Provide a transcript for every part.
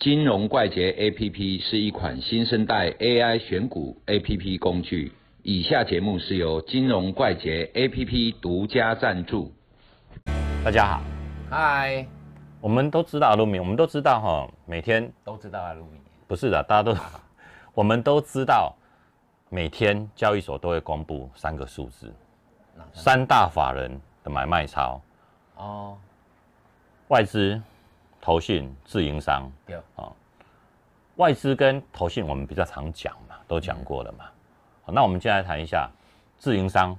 金融怪杰 APP 是一款新生代 AI 选股 APP 工具。以下节目是由金融怪杰 APP 独家赞助。大家好，嗨，我们都知道阿鲁米，我们都知道哈，每天。都知道阿鲁米，不是的，大家都，我们都知道，每天交易所都会公布三个数字，三大法人的买卖超，哦，外资、投信、自营商，有，啊，外资跟投信我们比较常讲嘛，都讲过了嘛。好，那我们接下来谈一下自营商，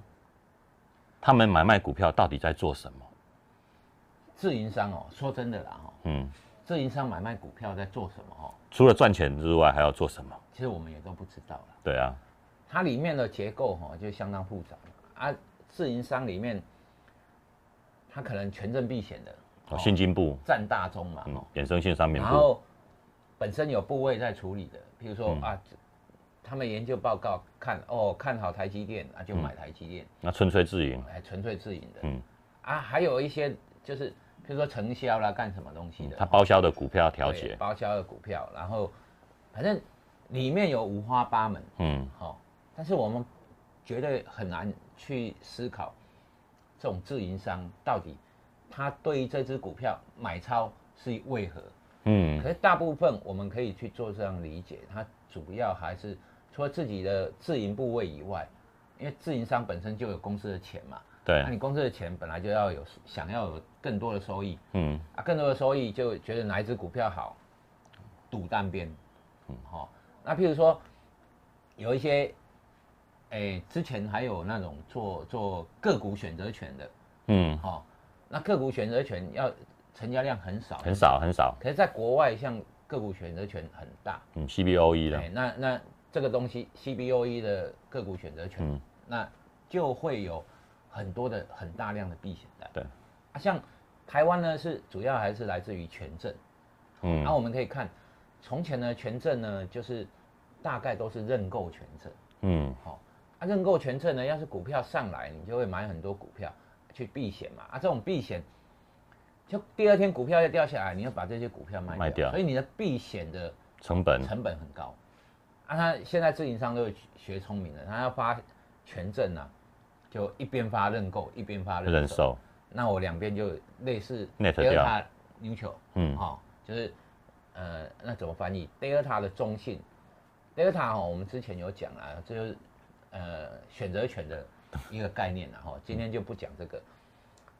他们买卖股票到底在做什么？自营商哦，说真的啦哈，嗯，自营商买卖股票在做什么哦？除了赚钱之外，还要做什么？其实我们也都不知道了。对啊，它里面的结构哈就相当复杂啊。自营商里面，它可能权证避险的，哦，信金部，占大宗嘛，衍生性商品部，然后本身有部位在处理的，譬如说嗯。啊，他们研究报告看哦看好台积电啊就买台积电，那纯粹自营，哎纯粹自营的，嗯，啊还有一些就是譬如说承销啦干什么东西的，他包销的股票调对节，包销的股票，然后反正里面有五花八门，嗯，好、但是我们绝对很难去思考这种自营商到底他对于这只股票买超是为何。嗯。可是大部分我们可以去做这样理解，它主要还是除了自己的自营部位以外，因为自营商本身就有公司的钱嘛，对。那，你公司的钱本来就要有想要有更多的收益，嗯。啊，更多的收益就觉得哪一只股票好，赌单边，嗯，好、那譬如说有一些，哎、之前还有那种做做个股选择权的，嗯，好、那个股选择权要成交量很少，很少很少，可是在国外像个股选择权很大，嗯，CBOE 的。哎，，那那这个东西 CBOE 的个股选择权，嗯。那就会有很多的很大量的避险单，对，啊，像台湾呢是主要还是来自于权证。嗯。那、我们可以看，从前呢，权证呢就是大概都是认购权证，嗯。好、啊，认购权证呢，要是股票上来，你就会买很多股票去避险嘛，啊，这种避险，就第二天股票要掉下来，你要把这些股票卖掉，卖掉。所以你的避险的成本，成本很高，啊，他现在自营商都有学聪明了，他要发权证啊，就一边发认购，一边发认售，那我两边就类似 Delta neutral，嗯。哦，就是呃，那怎么翻译？Delta 的中性，Delta 哦，我们之前有讲啊，这就是呃选择权的一个概念然后今天就不讲这个，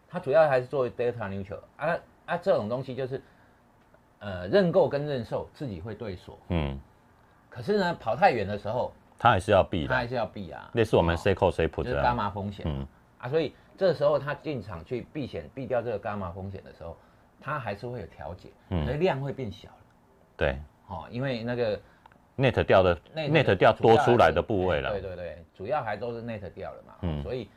它主要还是作为 Delta neutral 啊啊，这种东西就是呃认购跟认售自己会对锁，嗯，可是呢跑太远的时候，它还是要避，它还是要避啊，类似我们哦。C call C 就 put 是这样，伽马风险嗯。啊，所以这时候它进场去避险避掉这个伽马风险的时候，它还是会有调节，嗯。所以量会变小了，对。哦，因为那个，net 掉的 net 掉多出来的部位了哎对，对对，主要还都是 net 掉了嘛，嗯所以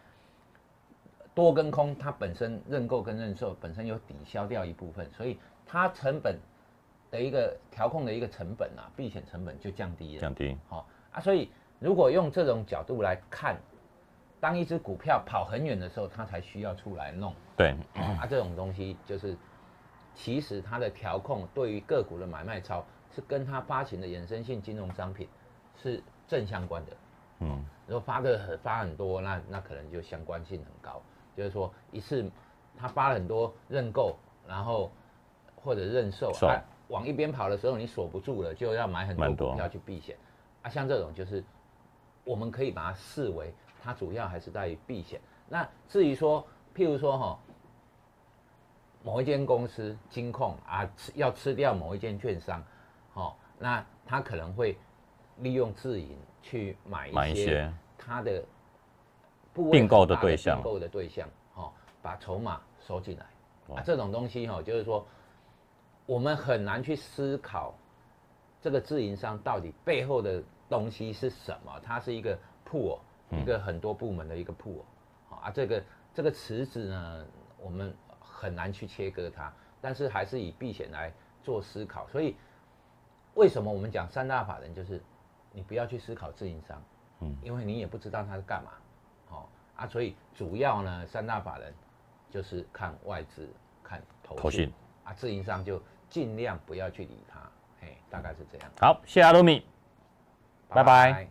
多跟空它本身认购跟认售本身有抵消掉一部分，所以它成本的一个调控的一个成本啊，避险成本就降低了，降低，好、啊，所以如果用这种角度来看，当一只股票跑很远的时候，它才需要出来弄对，啊，这种东西就是其实它的调控对于个股的买卖超是跟他发行的衍生性金融商品是正相关的。嗯如果发的很发很多，那那可能就相关性很高，就是说一次他发了很多认购，然后或者认售售啊，往一边跑的时候你锁不住了，就要买很多股票去避险啊。像这种就是我们可以把它视为它主要还是在于避险。那至于说，譬如说哈，某一间公司金控啊，吃要吃掉某一间券商，哦，那他可能会利用自营去买买一些他的并购的对象。并购的对象，哦，把筹码收进来。啊，这种东西哈、哦，就是说我们很难去思考这个自营商到底背后的东西是什么，它是一个铺哦，一个很多部门的一个铺啊，这个这个池子呢，我们很难去切割它，但是还是以避险来做思考，所以为什么我们讲三大法人，就是你不要去思考自营商，嗯，因为你也不知道他是干嘛，好、啊，所以主要呢三大法人就是看外资、看投信。啊，自营商就尽量不要去理他，嘿，大概是这样。好，谢谢阿鲁米。拜拜